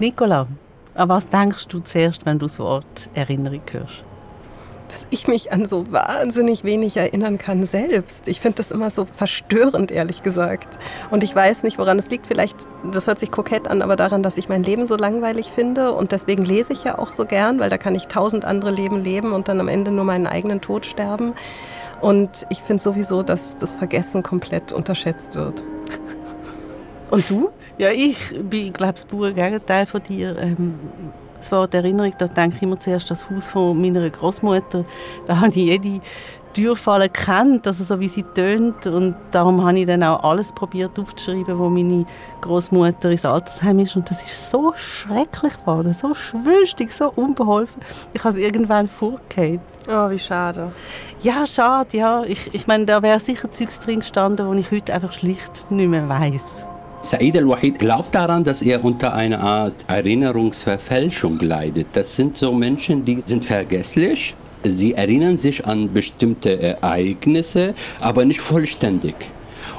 Nicola, an was denkst du zuerst, wenn du das Wort Erinnerung hörst? dass ich mich an so wahnsinnig wenig erinnern kann selbst. Ich finde das immer so verstörend, ehrlich gesagt. Und ich weiß nicht, woran es liegt. Vielleicht, das hört sich kokett an, aber daran, dass ich mein Leben so langweilig finde. Und deswegen lese ich ja auch so gern, weil da kann ich tausend andere Leben leben und dann am Ende nur meinen eigenen Tod sterben. Und ich finde sowieso, dass das Vergessen komplett unterschätzt wird. Und du? Ja, ich bin, glaube ich, das pure Gegenteil von dir. Ähm, das Wort Erinnerung, da denke ich immer zuerst das Haus von meiner Großmutter. Da habe ich jede Türfalle kennt, also so wie sie tönt und darum habe ich dann auch alles probiert aufzuschreiben, wo meine Großmutter ins Altersheim ist und das ist so schrecklich geworden, so schwülstig, so unbeholfen. Ich habe es irgendwann vorgehört. Oh, wie schade. Ja, schade, ja. Ich, ich meine, da wäre sicher Zeugs drin gestanden, wo ich heute einfach schlicht nicht mehr weiß. Said al-Wahid glaubt daran, dass er unter einer Art Erinnerungsverfälschung leidet. Das sind so Menschen, die sind vergesslich. Sie erinnern sich an bestimmte Ereignisse, aber nicht vollständig.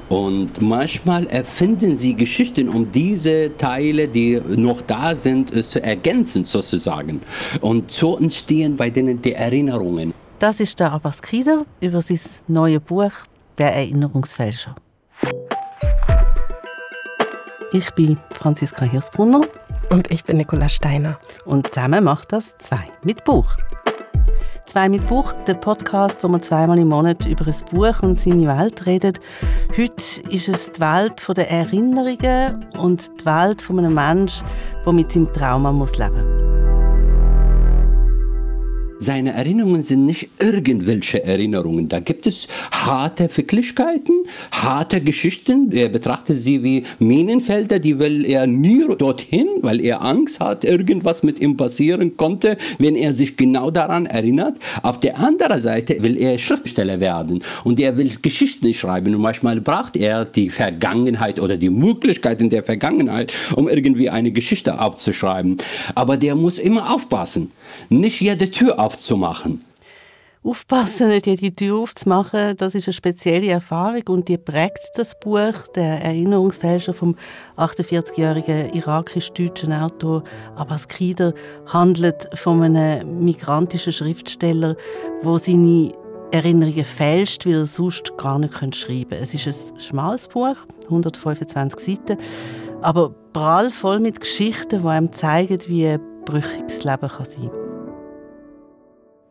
Und manchmal erfinden sie Geschichten, um diese Teile, die noch da sind, zu ergänzen sozusagen. Und so entstehen bei denen die Erinnerungen. Das ist der Abbas Kider über sein neues Buch Der Erinnerungsfälscher. Ich bin Franziska Hirsbrunner. Und ich bin Nicola Steiner. Und zusammen macht das zwei mit Buch. Zwei mit Buch, der Podcast, wo man zweimal im Monat über ein Buch und seine Welt redet. Heute ist es die Welt der Erinnerungen und die Welt von einem Menschen, der mit seinem Trauma muss leben muss. Seine Erinnerungen sind nicht irgendwelche Erinnerungen. Da gibt es harte Wirklichkeiten, harte Geschichten. Er betrachtet sie wie Minenfelder, die will er nie dorthin, weil er Angst hat, irgendwas mit ihm passieren konnte, wenn er sich genau daran erinnert. Auf der anderen Seite will er Schriftsteller werden und er will Geschichten schreiben und manchmal braucht er die Vergangenheit oder die Möglichkeiten der Vergangenheit, um irgendwie eine Geschichte aufzuschreiben. Aber der muss immer aufpassen. Nicht jede Tür aufzumachen. Aufpassen, nicht jede Tür aufzumachen, das ist eine spezielle Erfahrung und die prägt das Buch. Der Erinnerungsfälscher vom 48-jährigen irakisch-deutschen Autor Abbas Kider handelt von einem migrantischen Schriftsteller, wo seine Erinnerungen fälscht, weil er sonst gar nicht schreiben könnte. Es ist ein schmales Buch, 125 Seiten, aber prall voll mit Geschichten, die einem zeigen, wie brüchig das Leben kann sein kann.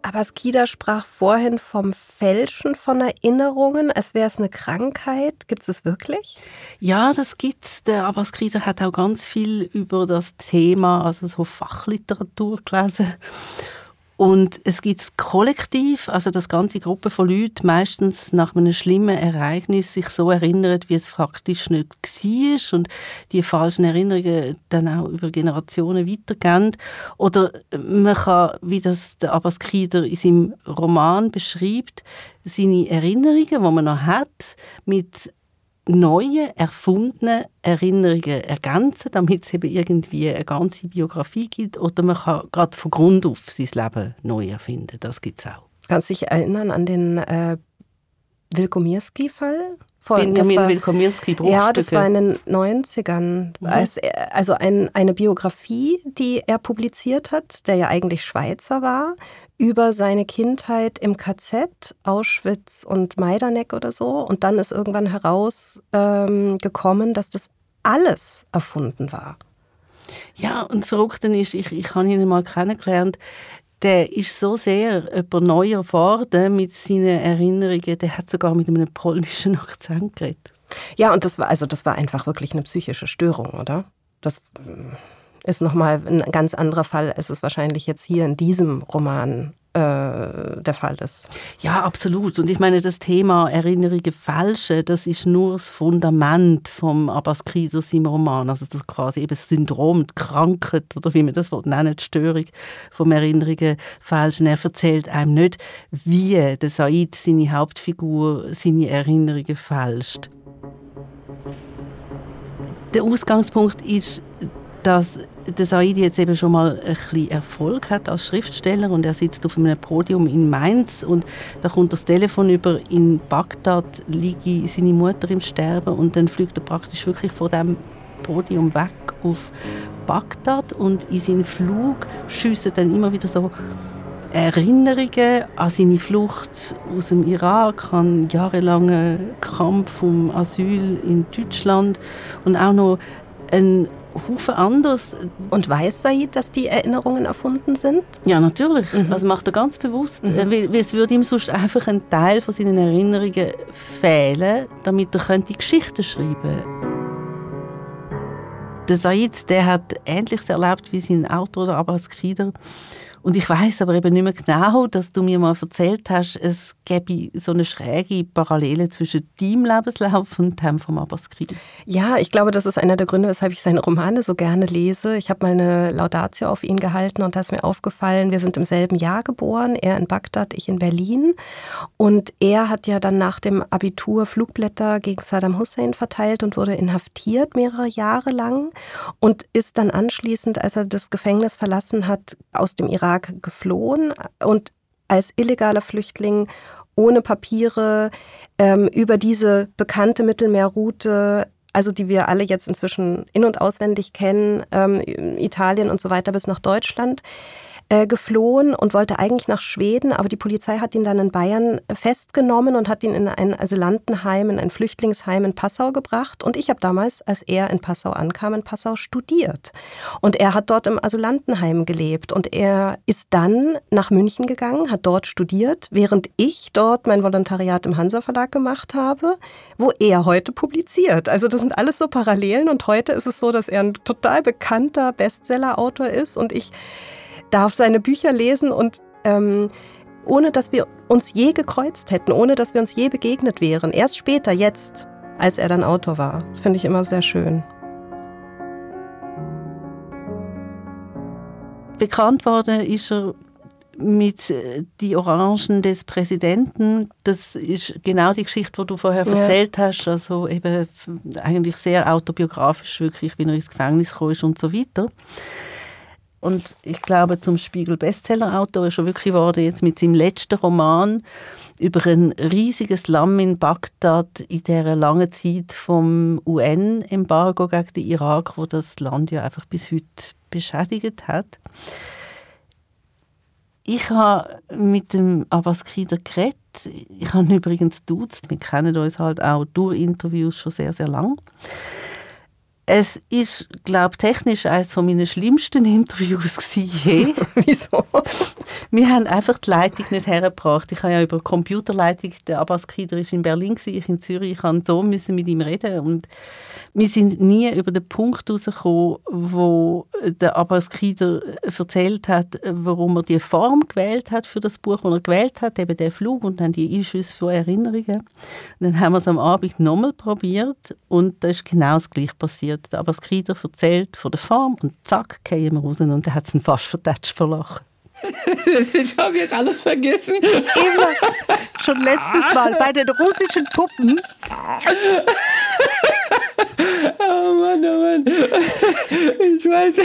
Aber Skida sprach vorhin vom Fälschen von Erinnerungen, als wäre es eine Krankheit. Gibt es das wirklich? Ja, das gibt's. Der Abaskida hat auch ganz viel über das Thema, also so Fachliteratur gelesen. Und es gibt das Kollektiv, also das ganze Gruppe von Leuten, meistens nach einem schlimmen Ereignis sich so erinnert, wie es faktisch nicht war und die falschen Erinnerungen dann auch über Generationen weitergehen. Oder man kann, wie das der Abbas Krieder in seinem Roman beschreibt, seine Erinnerungen, die man noch hat, mit neue, erfundene Erinnerungen ergänzen, damit es eben irgendwie eine ganze Biografie gibt. Oder man kann gerade von Grund auf sein Leben neu erfinden. Das gibt es auch. Kannst du dich erinnern an den äh, Wilkomirski-Fall? Benjamin Wilkomirski, Ja, das war in den 90ern. Mhm. Als, also ein, eine Biografie, die er publiziert hat, der ja eigentlich Schweizer war, über seine Kindheit im KZ, Auschwitz und Majdanek oder so. Und dann ist irgendwann herausgekommen, ähm, dass das alles erfunden war. Ja, und das Verrückte ist, ich, ich habe ihn mal kennengelernt, der ist so sehr über neu erfahren mit seinen Erinnerungen, der hat sogar mit einem polnischen Akzent geredet. Ja, und das war, also das war einfach wirklich eine psychische Störung, oder? Das ist nochmal ein ganz anderer Fall, als es wahrscheinlich jetzt hier in diesem Roman äh, der Fall ist. Ja, absolut. Und ich meine, das Thema Erinnerungen falsche, das ist nur das Fundament vom Abbas Krieders im Roman. Also das quasi eben das Syndrom, die Krankheit oder wie man das nennen die Störung vom Erinnerungen falschen. Er erzählt einem nicht, wie der Said, seine Hauptfigur, seine Erinnerungen fälscht. Der Ausgangspunkt ist, dass der Said jetzt eben schon mal ein bisschen Erfolg hat als Schriftsteller und er sitzt auf einem Podium in Mainz und da kommt das Telefon über, in Bagdad liegt seine Mutter im Sterben und dann fliegt er praktisch wirklich von dem Podium weg auf Bagdad und in seinen Flug schiessen dann immer wieder so Erinnerungen an seine Flucht aus dem Irak, an jahrelangen Kampf um Asyl in Deutschland und auch noch ein Haufen anders. Und weiß Said, dass die Erinnerungen erfunden sind? Ja, natürlich. Mhm. Also macht er ganz bewusst. Mhm. Weil, weil, es würde ihm sonst einfach ein Teil von seinen Erinnerungen fehlen, damit er die Geschichte schreiben könnte. Der Said, der hat Ähnliches erlebt wie sein Autor, der Abbas Krieder. Und ich weiß aber eben nicht mehr genau, dass du mir mal erzählt hast, es gäbe so eine schräge Parallele zwischen deinem Lebenslauf und dem vom Abaskri. Ja, ich glaube, das ist einer der Gründe, weshalb ich seine Romane so gerne lese. Ich habe mal eine Laudatio auf ihn gehalten und da ist mir aufgefallen, wir sind im selben Jahr geboren, er in Bagdad, ich in Berlin. Und er hat ja dann nach dem Abitur Flugblätter gegen Saddam Hussein verteilt und wurde inhaftiert mehrere Jahre lang und ist dann anschließend, als er das Gefängnis verlassen hat, aus dem Irak Irak geflohen und als illegaler Flüchtling ohne Papiere ähm, über diese bekannte Mittelmeerroute, also die wir alle jetzt inzwischen in und auswendig kennen, ähm, Italien und so weiter bis nach Deutschland, äh, geflohen und wollte eigentlich nach Schweden, aber die Polizei hat ihn dann in Bayern festgenommen und hat ihn in ein Asylantenheim, in ein Flüchtlingsheim in Passau gebracht. Und ich habe damals, als er in Passau ankam, in Passau studiert. Und er hat dort im Asylantenheim gelebt. Und er ist dann nach München gegangen, hat dort studiert, während ich dort mein Volontariat im Hansa Verlag gemacht habe, wo er heute publiziert. Also das sind alles so Parallelen. Und heute ist es so, dass er ein total bekannter Bestseller-Autor ist und ich darf seine Bücher lesen und ähm, ohne dass wir uns je gekreuzt hätten, ohne dass wir uns je begegnet wären. Erst später, jetzt, als er dann Autor war. Das finde ich immer sehr schön. Bekannt worden ist er mit äh, die Orangen des Präsidenten. Das ist genau die Geschichte, die du vorher ja. erzählt hast. Also eben eigentlich sehr autobiografisch, wirklich, wie er ins Gefängnis kam und so weiter. Und ich glaube, zum Spiegel Bestseller-Autor ist er wirklich geworden, jetzt mit seinem letzten Roman über ein riesiges Lamm in Bagdad in der langen Zeit vom UN-Embargo gegen den Irak, wo das Land ja einfach bis heute beschädigt hat. Ich habe mit dem Abbas Krider geredet. Ich habe ihn übrigens duzt. Wir kennen uns halt auch durch Interviews schon sehr, sehr lang. Es ist, glaube ich, technisch eines von meinen schlimmsten Interviews je. Wieso? Wir haben einfach die Leitung nicht hergebracht. Ich habe ja über Computerleitung, der Abbas Kider ist in Berlin, ich in Zürich, ich musste so müssen mit ihm reden und wir sind nie über den Punkt rausgekommen, wo der Abbas Kider erzählt hat, warum er die Form gewählt hat für das Buch, das er gewählt hat, eben der Flug und dann die Einschüsse von Erinnerungen. Und dann haben wir es am Abend nochmal probiert und da ist genau das Gleiche passiert. Der Abbas Kider erzählt von der Form und zack, gehen wir raus und er hat es fast vertätscht vor Lachen. ich habe jetzt alles vergessen. Immer. Schon letztes Mal bei den russischen Puppen. Oh Mann, oh Mann. Ich weiß.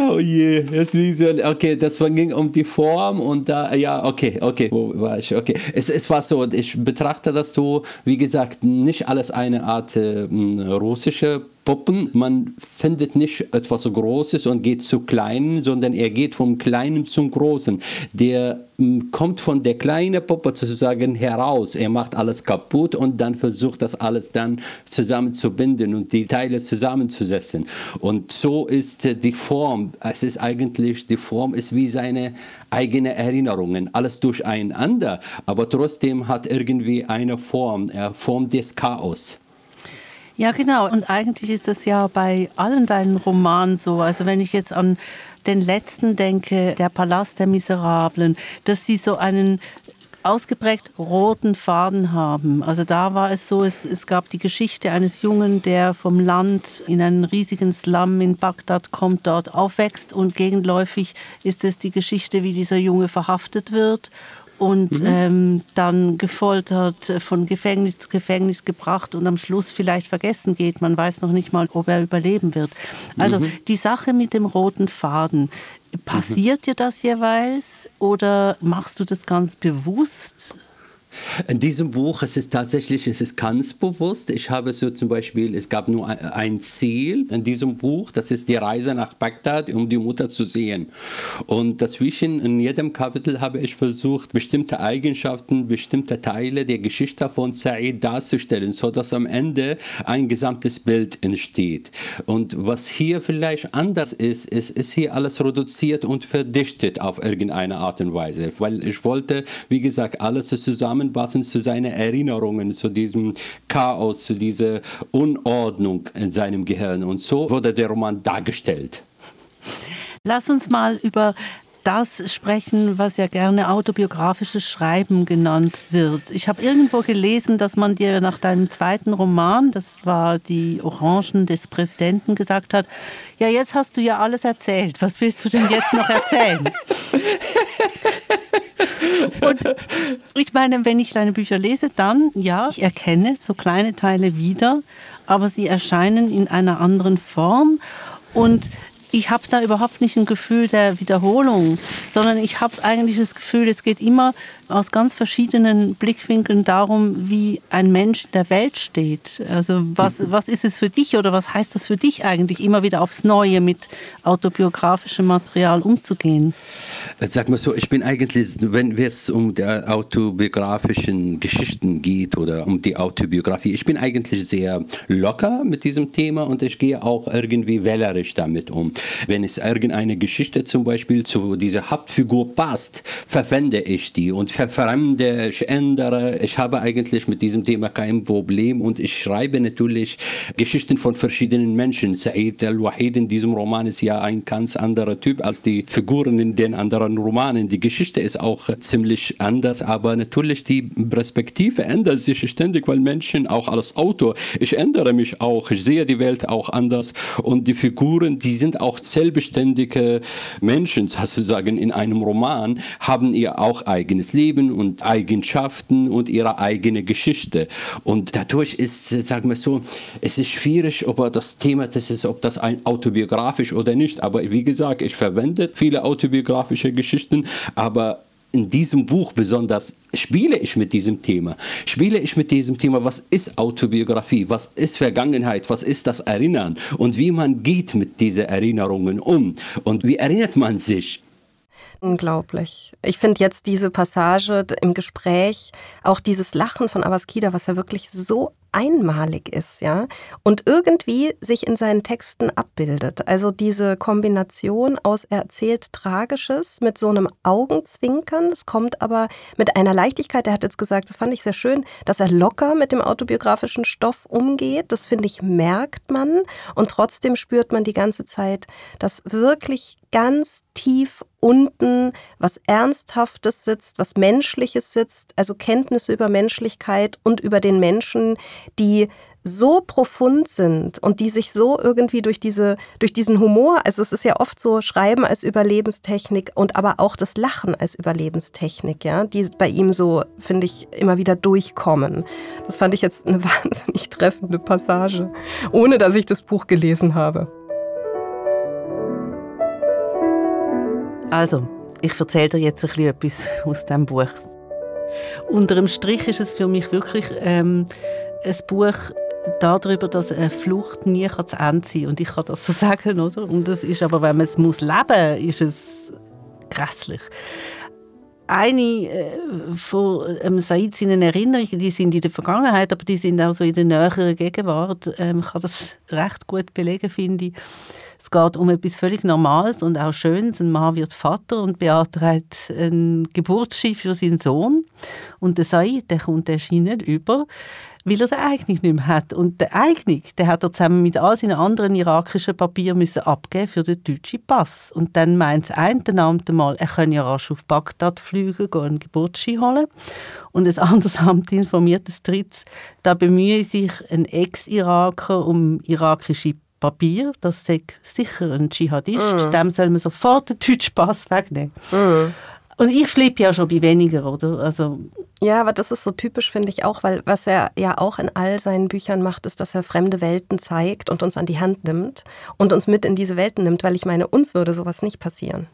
Oh je. Deswegen, okay, das ging um die Form und da, ja, okay, okay. Wo war ich? Okay. Es, es war so, ich betrachte das so, wie gesagt, nicht alles eine Art äh, russische Puppen. Man findet nicht etwas Großes und geht zu Kleinen, sondern er geht vom Kleinen zum Großen. Der hm, kommt von der kleinen Puppe sozusagen heraus. Er macht alles kaputt und dann versucht das alles dann zusammenzubinden und die Teile zusammenzusetzen. Und so ist die Form. Es ist eigentlich, die Form ist wie seine eigene Erinnerungen. Alles durcheinander, aber trotzdem hat irgendwie eine Form. Er formt des Chaos. Ja, genau. Und eigentlich ist das ja bei allen deinen Romanen so. Also wenn ich jetzt an den letzten denke, Der Palast der Miserablen, dass sie so einen ausgeprägt roten Faden haben. Also da war es so, es, es gab die Geschichte eines Jungen, der vom Land in einen riesigen Slum in Bagdad kommt, dort aufwächst und gegenläufig ist es die Geschichte, wie dieser Junge verhaftet wird und mhm. ähm, dann gefoltert, äh, von Gefängnis zu Gefängnis gebracht und am Schluss vielleicht vergessen geht. Man weiß noch nicht mal, ob er überleben wird. Also mhm. die Sache mit dem roten Faden, passiert mhm. dir das jeweils oder machst du das ganz bewusst? In diesem Buch es ist tatsächlich, es ist ganz bewusst. Ich habe so zum Beispiel, es gab nur ein Ziel in diesem Buch, das ist die Reise nach Bagdad, um die Mutter zu sehen. Und dazwischen in jedem Kapitel habe ich versucht, bestimmte Eigenschaften, bestimmte Teile der Geschichte von Said darzustellen, sodass am Ende ein gesamtes Bild entsteht. Und was hier vielleicht anders ist, ist, ist hier alles reduziert und verdichtet auf irgendeine Art und Weise, weil ich wollte, wie gesagt, alles zusammenfassen zu seinen Erinnerungen, zu diesem Chaos, zu dieser Unordnung in seinem Gehirn. Und so wurde der Roman dargestellt. Lass uns mal über das sprechen, was ja gerne autobiografisches Schreiben genannt wird. Ich habe irgendwo gelesen, dass man dir nach deinem zweiten Roman, das war die Orangen des Präsidenten, gesagt hat, ja, jetzt hast du ja alles erzählt. Was willst du denn jetzt noch erzählen? Und ich meine, wenn ich deine Bücher lese, dann, ja, ich erkenne so kleine Teile wieder, aber sie erscheinen in einer anderen Form. Und ich habe da überhaupt nicht ein Gefühl der Wiederholung, sondern ich habe eigentlich das Gefühl, es geht immer aus ganz verschiedenen Blickwinkeln darum, wie ein Mensch in der Welt steht. Also was, was ist es für dich oder was heißt das für dich eigentlich, immer wieder aufs Neue mit autobiografischem Material umzugehen? Sag mal so, ich bin eigentlich, wenn es um die autobiografischen Geschichten geht oder um die Autobiografie, ich bin eigentlich sehr locker mit diesem Thema und ich gehe auch irgendwie wählerisch damit um. Wenn es irgendeine Geschichte zum Beispiel zu dieser Hauptfigur passt, verwende ich die und verfremde, ich ändere. Ich habe eigentlich mit diesem Thema kein Problem und ich schreibe natürlich Geschichten von verschiedenen Menschen. Said al-Wahid in diesem Roman ist ja ein ganz anderer Typ als die Figuren in den anderen Romanen. Die Geschichte ist auch ziemlich anders, aber natürlich die Perspektive ändert sich ständig, weil Menschen auch als Autor, ich ändere mich auch, ich sehe die Welt auch anders und die Figuren, die sind auch selbstständige Menschen, sozusagen in einem Roman, haben ihr auch eigenes Leben Leben und Eigenschaften und ihre eigene Geschichte. Und dadurch ist, sagen wir so, es ist schwierig, ob das Thema das ist, ob das ein autobiografisch oder nicht. Aber wie gesagt, ich verwende viele autobiografische Geschichten, aber in diesem Buch besonders spiele ich mit diesem Thema. Spiele ich mit diesem Thema, was ist Autobiografie, was ist Vergangenheit, was ist das Erinnern und wie man geht mit diesen Erinnerungen um und wie erinnert man sich. Unglaublich. Ich finde jetzt diese Passage im Gespräch, auch dieses Lachen von Abaskida, was ja wirklich so einmalig ist, ja, und irgendwie sich in seinen Texten abbildet. Also diese Kombination aus er erzählt Tragisches mit so einem Augenzwinkern. Es kommt aber mit einer Leichtigkeit. Er hat jetzt gesagt, das fand ich sehr schön, dass er locker mit dem autobiografischen Stoff umgeht. Das finde ich, merkt man. Und trotzdem spürt man die ganze Zeit, dass wirklich ganz tief unten was Ernsthaftes sitzt, was Menschliches sitzt, also Kenntnisse über Menschlichkeit und über den Menschen, die so profund sind und die sich so irgendwie durch diese durch diesen Humor, also es ist ja oft so Schreiben als Überlebenstechnik und aber auch das Lachen als Überlebenstechnik, ja, die bei ihm so finde ich immer wieder durchkommen. Das fand ich jetzt eine wahnsinnig treffende Passage, ohne dass ich das Buch gelesen habe. Also, ich erzähle dir jetzt ein bisschen etwas aus diesem Buch. Unter dem Strich ist es für mich wirklich ähm, ein Buch darüber, dass eine Flucht nie zu Ende sein kann. Und ich kann das so sagen, oder? Und das ist aber, wenn man es muss leben, ist es grässlich. Eine äh, von ähm, Said seinen Erinnerungen, die sind in der Vergangenheit, aber die sind auch so in der näheren Gegenwart. Ähm, kann das recht gut belegen, finde ich. Es geht um etwas völlig Normales und auch Schönes. Ein Mann wird Vater und beantragt ein Geburtsschein für seinen Sohn. Und der Said, der kommt der Schein nicht über, weil er den Eignung nicht mehr hat. Und der Eignung, der hat er zusammen mit all seinen anderen irakischen Papieren müssen abgeben für den deutschen Pass. Und dann meint das eine Amt mal, er könne ja rasch auf Bagdad fliegen, gehen einen Geburtsschein holen. Und das andere Amt informiert das drittes, da bemühe sich ein Ex-Iraker um irakische Papier, das sagt sicher ein Dschihadist, mm. dem soll man sofort den deutschen Pass wegnehmen. Mm. Und ich flippe ja schon bei weniger, oder? Also ja, aber das ist so typisch, finde ich auch, weil was er ja auch in all seinen Büchern macht, ist, dass er fremde Welten zeigt und uns an die Hand nimmt und uns mit in diese Welten nimmt, weil ich meine, uns würde sowas nicht passieren.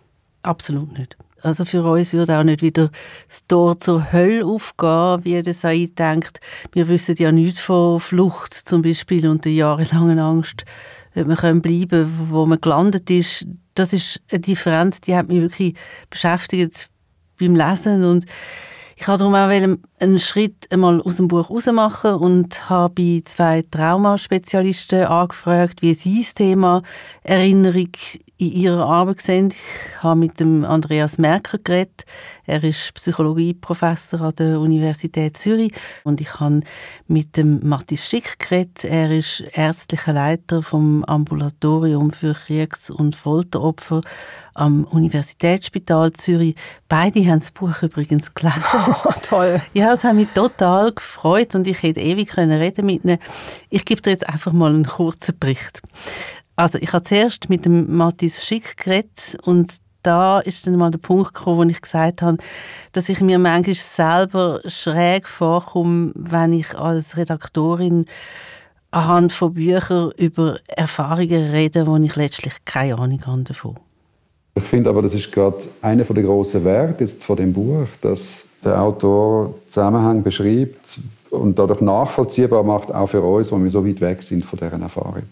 Absolut nicht. Also für uns würde auch nicht wieder das Tor zur Hölle aufgehen, wie der Said denkt. Wir wissen ja nichts von Flucht zum Beispiel und der jahrelangen Angst, ob können bleiben wo man gelandet ist. Das ist eine Differenz, die hat mich wirklich beschäftigt beim Lesen und ich habe darum auch einen Schritt einmal aus dem Buch machen und habe bei zwei Traumaspezialisten angefragt, wie sie das Thema Erinnerung in ihrer Arbeit sehen. Ich habe mit dem Andreas Merker geredet. Er ist Psychologieprofessor an der Universität Zürich. Und ich habe mit dem Matthias Schick geredet. Er ist ärztlicher Leiter vom Ambulatorium für Kriegs- und Folteropfer am Universitätsspital Zürich. Beide haben das Buch übrigens gelesen. Oh, toll. Ja, es hat mich total gefreut und ich hätte ewig können reden mit ihnen. Ich gebe dir jetzt einfach mal einen kurzen Bericht. Also ich habe zuerst mit dem Matthias Schick geredet und da ist dann mal der Punkt gekommen, wo ich gesagt habe, dass ich mir manchmal selber schräg vorkomme, wenn ich als Redaktorin anhand von Büchern über Erfahrungen rede, wo ich letztlich keine Ahnung habe davon. Ich finde aber, das ist gerade einer der grossen Werte jetzt von dem Buch, dass der Autor Zusammenhang beschreibt und dadurch nachvollziehbar macht, auch für uns, wo wir so weit weg sind von deren Erfahrung.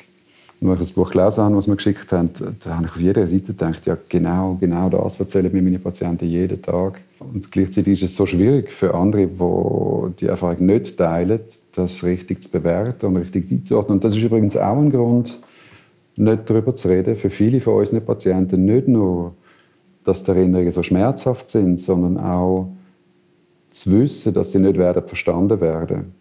Und als ich das Buch gelesen habe, was wir geschickt haben, da habe ich auf jeder Seite gedacht, ja genau, genau das erzählen mir meine Patienten jeden Tag. Und gleichzeitig ist es so schwierig für andere, die die Erfahrung nicht teilen, das richtig zu bewerten und richtig einzuordnen. Und das ist übrigens auch ein Grund, nicht darüber zu reden, für viele von unseren Patienten nicht nur, dass die Erinnerungen so schmerzhaft sind, sondern auch zu wissen, dass sie nicht werden verstanden werden.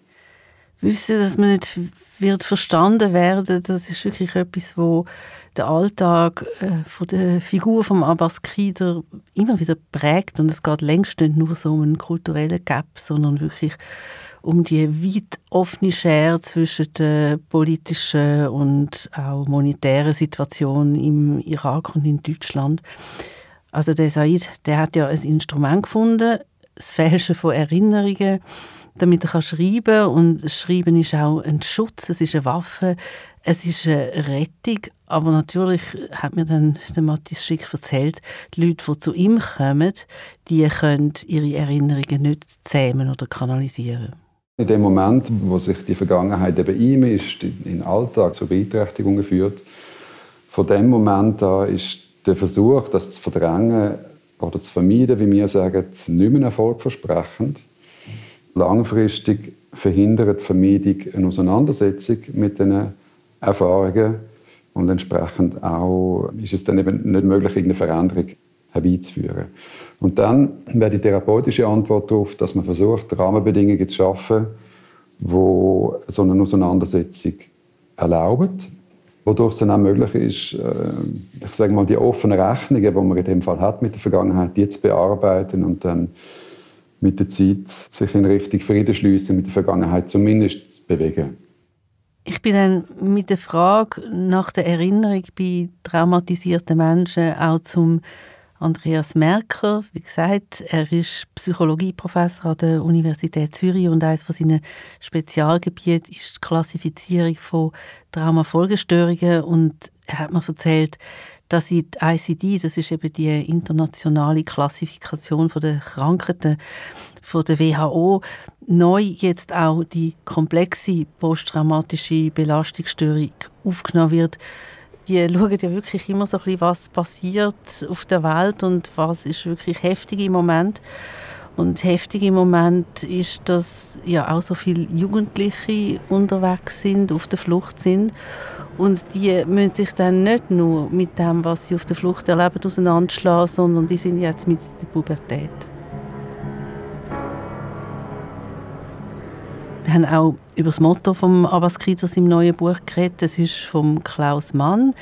Wissen, dass man nicht wird verstanden werden, das ist wirklich etwas, wo der Alltag äh, von der Figur von Abbas Krieder immer wieder prägt. Und es geht längst nicht nur so um einen kulturellen Gap, sondern wirklich um die weit offene Schere zwischen der politischen und auch monetären Situation im Irak und in Deutschland. Also der Said, der hat ja ein Instrument gefunden, das Fälschen von Erinnerungen, damit er schreiben kann. Und Schreiben ist auch ein Schutz, es ist eine Waffe, es ist eine Rettung. Aber natürlich hat mir dann der Matthias Schick erzählt, die Leute, die zu ihm kommen, die können ihre Erinnerungen nicht zähmen oder kanalisieren. In dem Moment, wo sich die Vergangenheit eben ihm ist, in den Alltag zu Beeinträchtigungen führt, von dem Moment an ist der Versuch, das zu verdrängen oder zu vermeiden, wie wir sagen, nicht mehr erfolgversprechend langfristig verhindert die Vermeidung eine Auseinandersetzung mit diesen Erfahrungen und entsprechend auch ist es dann eben nicht möglich, irgendeine Veränderung herbeizuführen. Und dann wäre die therapeutische Antwort darauf, dass man versucht, Rahmenbedingungen zu schaffen, wo so eine Auseinandersetzung erlauben, wodurch es dann auch möglich ist, äh, ich sage mal, die offenen Rechnungen, die man in dem Fall hat mit der Vergangenheit, die zu bearbeiten und dann mit der Zeit sich in Richtung Frieden schließen mit der Vergangenheit zumindest zu bewegen. Ich bin dann mit der Frage nach der Erinnerung bei traumatisierten Menschen auch zum Andreas Merker. Wie gesagt, er ist Psychologieprofessor an der Universität Zürich und eines von seinen Spezialgebieten ist die Klassifizierung von Traumafolgestörungen und er hat mir erzählt, dass die ICD, das ist eben die internationale Klassifikation der Krankheiten von der WHO, neu jetzt auch die komplexe posttraumatische Belastungsstörung aufgenommen wird. Die schauen ja wirklich immer so ein bisschen, was passiert auf der Welt und was ist wirklich heftig im Moment. Und heftig im Moment ist, dass ja auch so viele Jugendliche unterwegs sind, auf der Flucht sind. Und die müssen sich dann nicht nur mit dem, was sie auf der Flucht erleben, auseinanderschlagen, sondern die sind jetzt mit der Pubertät. Wir haben auch über das Motto von Abbas Kieders im neuen Buch geredet. Es ist von Klaus Mann.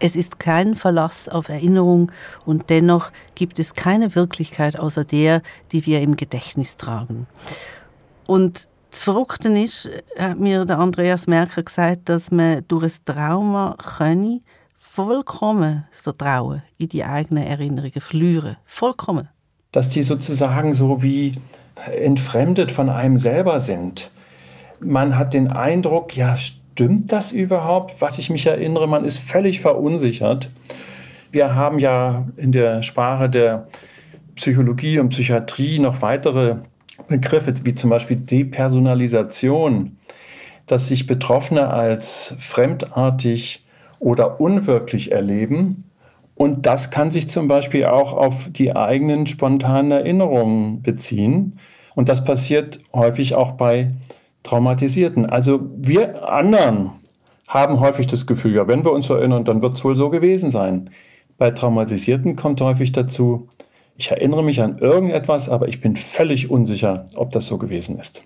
Es ist kein Verlass auf Erinnerung und dennoch gibt es keine Wirklichkeit außer der, die wir im Gedächtnis tragen. Und das Verrückte ist, hat mir der Andreas Merker gesagt, dass man durch ein Trauma könne vollkommen das Vertrauen in die eigenen Erinnerungen verlieren. Vollkommen. Dass die sozusagen so wie entfremdet von einem selber sind. Man hat den Eindruck, ja, stimmt das überhaupt, was ich mich erinnere? Man ist völlig verunsichert. Wir haben ja in der Sprache der Psychologie und Psychiatrie noch weitere Begriffe, wie zum Beispiel Depersonalisation, dass sich Betroffene als fremdartig oder unwirklich erleben. Und das kann sich zum Beispiel auch auf die eigenen spontanen Erinnerungen beziehen. Und das passiert häufig auch bei Traumatisierten. Also wir anderen haben häufig das Gefühl, ja, wenn wir uns erinnern, dann wird es wohl so gewesen sein. Bei Traumatisierten kommt häufig dazu, ich erinnere mich an irgendetwas, aber ich bin völlig unsicher, ob das so gewesen ist.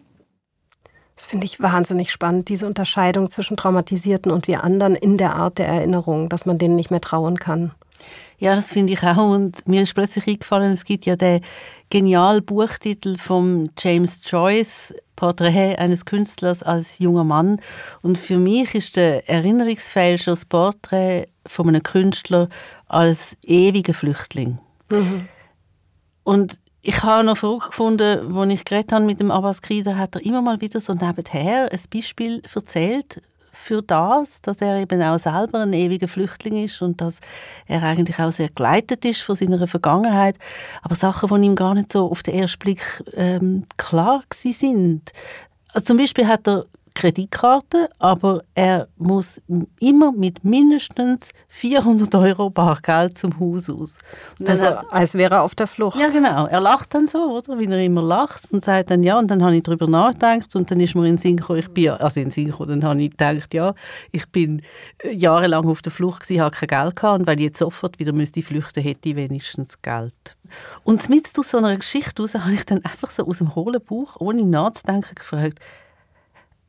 Das finde ich wahnsinnig spannend, diese Unterscheidung zwischen Traumatisierten und wir anderen in der Art der Erinnerung, dass man denen nicht mehr trauen kann. Ja, das finde ich auch. Und mir ist plötzlich eingefallen, es gibt ja den genialen Buchtitel von James Joyce, Porträt eines Künstlers als junger Mann. Und für mich ist der Erinnerungsfälscher das Porträt von einem Künstler als ewiger Flüchtling. Mhm. Und ich habe noch Frage gefunden, als ich geredet habe mit dem Abbas Krieder, hat er immer mal wieder so nebenher ein Beispiel erzählt für das, dass er eben auch selber ein ewiger Flüchtling ist und dass er eigentlich auch sehr geleitet ist von seiner Vergangenheit. Aber Sachen, die ihm gar nicht so auf den ersten Blick ähm, klar sind. Also zum Beispiel hat er Kreditkarte, aber er muss immer mit mindestens 400 Euro Bargeld zum Haus aus. Also hat, als wäre er auf der Flucht. Ja genau, er lacht dann so, oder, wie er immer lacht und sagt dann ja und dann habe ich darüber nachgedacht und dann ist mir in den Sinn gekommen, ich bin, also in den Sinn gekommen, dann habe ich gedacht, ja, ich bin äh, jahrelang auf der Flucht gewesen, habe kein Geld gehabt und weil ich jetzt sofort wieder müsste flüchten, hätte ich wenigstens Geld. Und mit aus so einer Geschichte raus habe ich dann einfach so aus dem hohlen Buch, ohne nachzudenken, gefragt,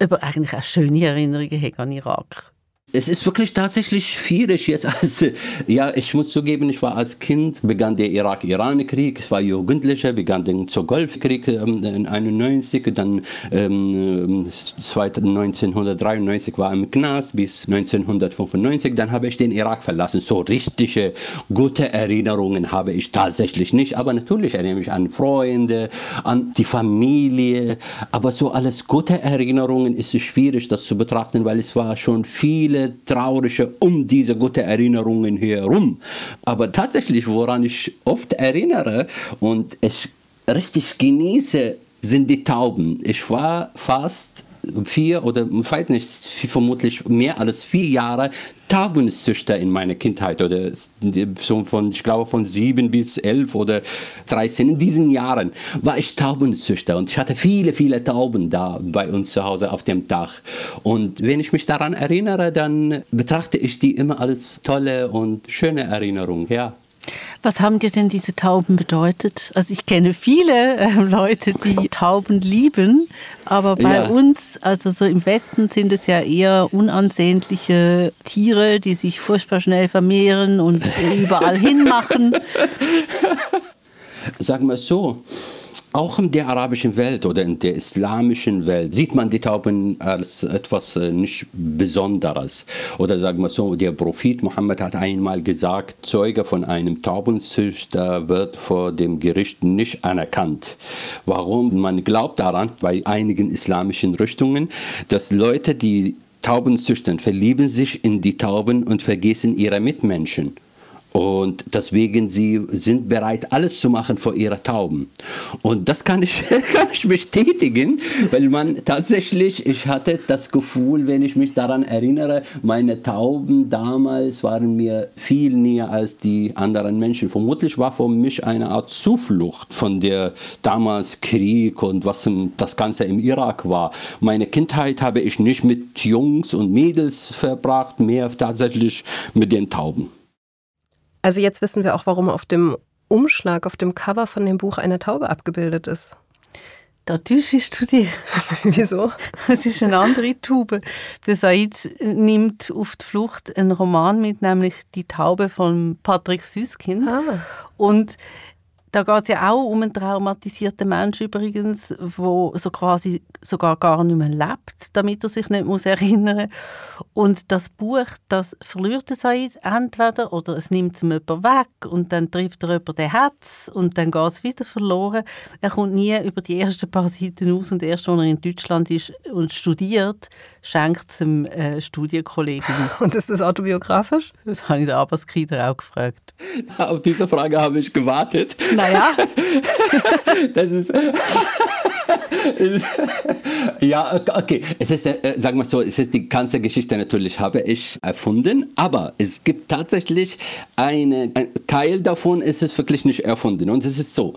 ob er eigentlich auch schöne Erinnerungen hat an Irak es ist wirklich tatsächlich schwierig jetzt. Als, ja, ich muss zugeben, ich war als Kind, begann der Irak-Iran-Krieg, ich war Jugendlicher, begann der Golfkrieg ähm, in 91, dann ähm, 1993 war ich im Knast bis 1995, dann habe ich den Irak verlassen. So richtige gute Erinnerungen habe ich tatsächlich nicht, aber natürlich erinnere ich mich an Freunde, an die Familie, aber so alles gute Erinnerungen ist es schwierig, das zu betrachten, weil es war schon viele Traurige um diese guten Erinnerungen herum. Aber tatsächlich, woran ich oft erinnere und es richtig genieße, sind die Tauben. Ich war fast vier oder weiß nicht, vermutlich mehr als vier Jahre Taubenzüchter in meiner Kindheit oder so von, ich glaube von sieben bis elf oder 13 in diesen Jahren war ich Taubenzüchter und ich hatte viele, viele Tauben da bei uns zu Hause auf dem Dach. Und wenn ich mich daran erinnere, dann betrachte ich die immer als tolle und schöne Erinnerung, ja. Was haben dir denn diese Tauben bedeutet? Also ich kenne viele äh, Leute, die Tauben lieben, aber bei ja. uns, also so im Westen sind es ja eher unansehnliche Tiere, die sich furchtbar schnell vermehren und überall hinmachen. Sagen wir es so, auch in der arabischen Welt oder in der islamischen Welt sieht man die Tauben als etwas äh, nicht Besonderes. Oder sagen wir so, der Prophet Mohammed hat einmal gesagt, Zeuge von einem Taubenzüchter wird vor dem Gericht nicht anerkannt. Warum? Man glaubt daran, bei einigen islamischen Richtungen, dass Leute, die Tauben züchten, verlieben sich in die Tauben und vergessen ihre Mitmenschen. Und deswegen, sie sind bereit, alles zu machen vor ihre Tauben. Und das kann ich, kann ich bestätigen, weil man tatsächlich, ich hatte das Gefühl, wenn ich mich daran erinnere, meine Tauben damals waren mir viel näher als die anderen Menschen. Vermutlich war für mich eine Art Zuflucht von der damals Krieg und was das Ganze im Irak war. Meine Kindheit habe ich nicht mit Jungs und Mädels verbracht, mehr tatsächlich mit den Tauben. Also jetzt wissen wir auch, warum auf dem Umschlag, auf dem Cover von dem Buch eine Taube abgebildet ist. Da täuschst du dich. Wieso? Es ist eine andere Taube. Der Said nimmt auf die Flucht einen Roman mit, nämlich Die Taube von Patrick Süskind. Ah. Und Da geht es ja auch um einen traumatisierten Menschen übrigens, der so quasi sogar gar nicht mehr lebt, damit er sich nicht muss erinnern muss. Und das Buch, das verliert er Said entweder oder es nimmt ihm jemand weg und dann trifft er jemanden, der hat und dann geht es wieder verloren. Er kommt nie über die ersten paar Seiten aus und erst, als er in Deutschland ist und studiert, schenkt es einem äh, Studienkollegen. Und ist das autobiografisch? Das habe ich den Abbas Krieder auch gefragt. Auf diese Frage habe ich gewartet. Naja. das ist. ja, okay. Es ist, äh, sagen wir so, es ist die ganze Geschichte natürlich habe ich erfunden, aber es gibt tatsächlich eine, ein Teil davon ist es wirklich nicht erfunden und es ist so.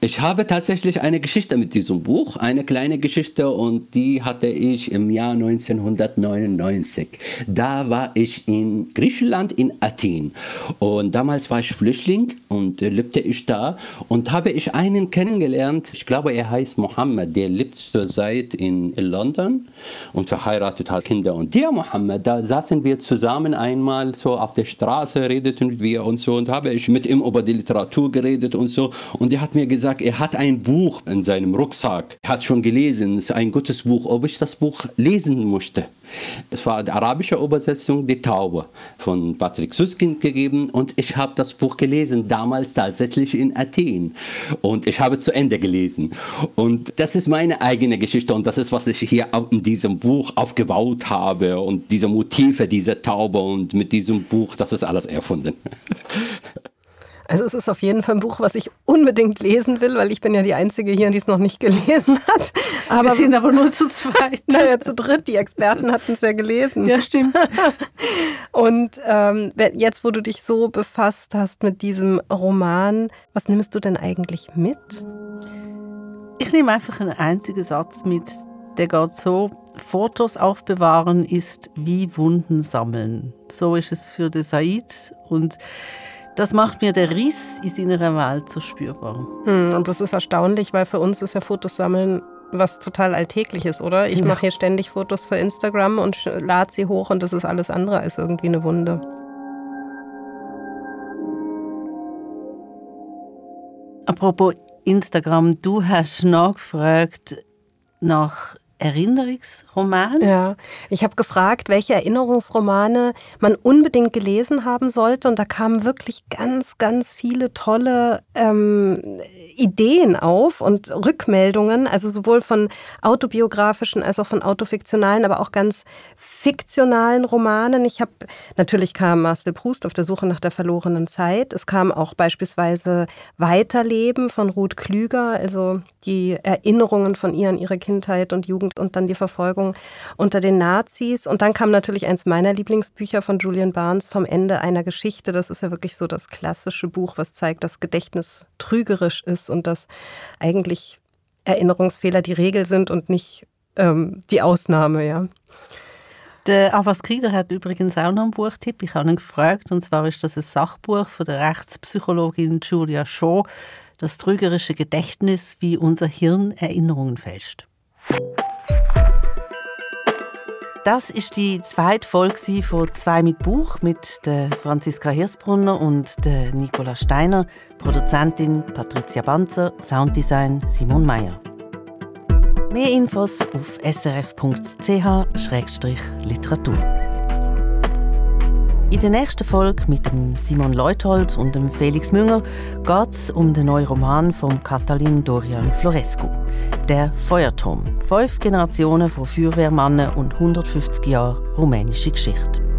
Ich habe tatsächlich eine Geschichte mit diesem Buch, eine kleine Geschichte und die hatte ich im Jahr 1999. Da war ich in Griechenland in Athen und damals war ich Flüchtling und äh, lebte ich da und habe ich einen kennengelernt. Ich glaube, er heißt Mohammed der lebt zurzeit in London und verheiratet hat Kinder. Und der Mohammed, da saßen wir zusammen einmal so auf der Straße, redeten wir und so und habe ich mit ihm über die Literatur geredet und so. Und er hat mir gesagt, er hat ein Buch in seinem Rucksack, er hat schon gelesen, es ist ein gutes Buch, ob ich das Buch lesen möchte. Es war die arabische Übersetzung Die Taube von Patrick Süskind gegeben und ich habe das Buch gelesen, damals tatsächlich in Athen. Und ich habe es zu Ende gelesen. Und das ist meine eigene Geschichte und das ist, was ich hier in diesem Buch aufgebaut habe und diese Motive dieser Taube und mit diesem Buch, das ist alles erfunden. Also es ist auf jeden Fall ein Buch, was ich unbedingt lesen will, weil ich bin ja die Einzige hier, die es noch nicht gelesen hat. Aber wir sind aber nur zu zweit. Naja, zu dritt. Die Experten hatten es ja gelesen. Ja, stimmt. Und ähm, jetzt, wo du dich so befasst hast mit diesem Roman, was nimmst du denn eigentlich mit? Ich nehme einfach einen einzigen Satz mit, der geht so, Fotos aufbewahren ist wie Wunden sammeln. So ist es für den Said und das macht mir der Riss in seiner Welt so spürbar. Hm, und das ist erstaunlich, weil für uns ist ja Fotos sammeln was total Alltägliches, oder? Ich ja. mache hier ständig Fotos für Instagram und lade sie hoch und das ist alles andere als irgendwie eine Wunde. Apropos Instagram, du hast nachgefragt nach Erinnerungsroman? Ja, ich habe gefragt, welche Erinnerungsromane man unbedingt gelesen haben sollte und da kamen wirklich ganz, ganz viele tolle ähm, Ideen auf und Rückmeldungen, also sowohl von autobiografischen als auch von autofiktionalen, aber auch ganz fiktionalen Romanen. Ich habe, natürlich kam Marcel Proust auf der Suche nach der verlorenen Zeit. Es kam auch beispielsweise Weiterleben von Ruth Klüger, also die Erinnerungen von ihr an ihre Kindheit und Jugend und dann die Verfolgung unter den Nazis. Und dann kam natürlich eins meiner Lieblingsbücher von Julian Barnes vom Ende einer Geschichte. Das ist ja wirklich so das klassische Buch, was zeigt, dass Gedächtnis trügerisch ist und dass eigentlich Erinnerungsfehler die Regel sind und nicht ähm, die Ausnahme, ja. Der Avas Krieder hat übrigens auch noch einen Buchtipp. Ich habe ihn gefragt, und zwar ist das ein Sachbuch von der Rechtspsychologin Julia Shaw, das trügerische Gedächtnis, wie unser Hirn Erinnerungen fälscht. Das ist die zweite Folge von «Zwei mit Buch» mit der Franziska Hirsbrunner und der Nicola Steiner, Produzentin Patricia Banzer, Sounddesign Simon Meyer. Mehr Infos auf srf.ch-literatur. In der nächsten Folge mit dem Simon Leuthold und dem Felix Münger geht es um den neuen Roman von Katalin Dorian Florescu, «Der Feuerturm. Fünf Generationen von Feuerwehrmannen und 150 Jahre rumänische Geschichte».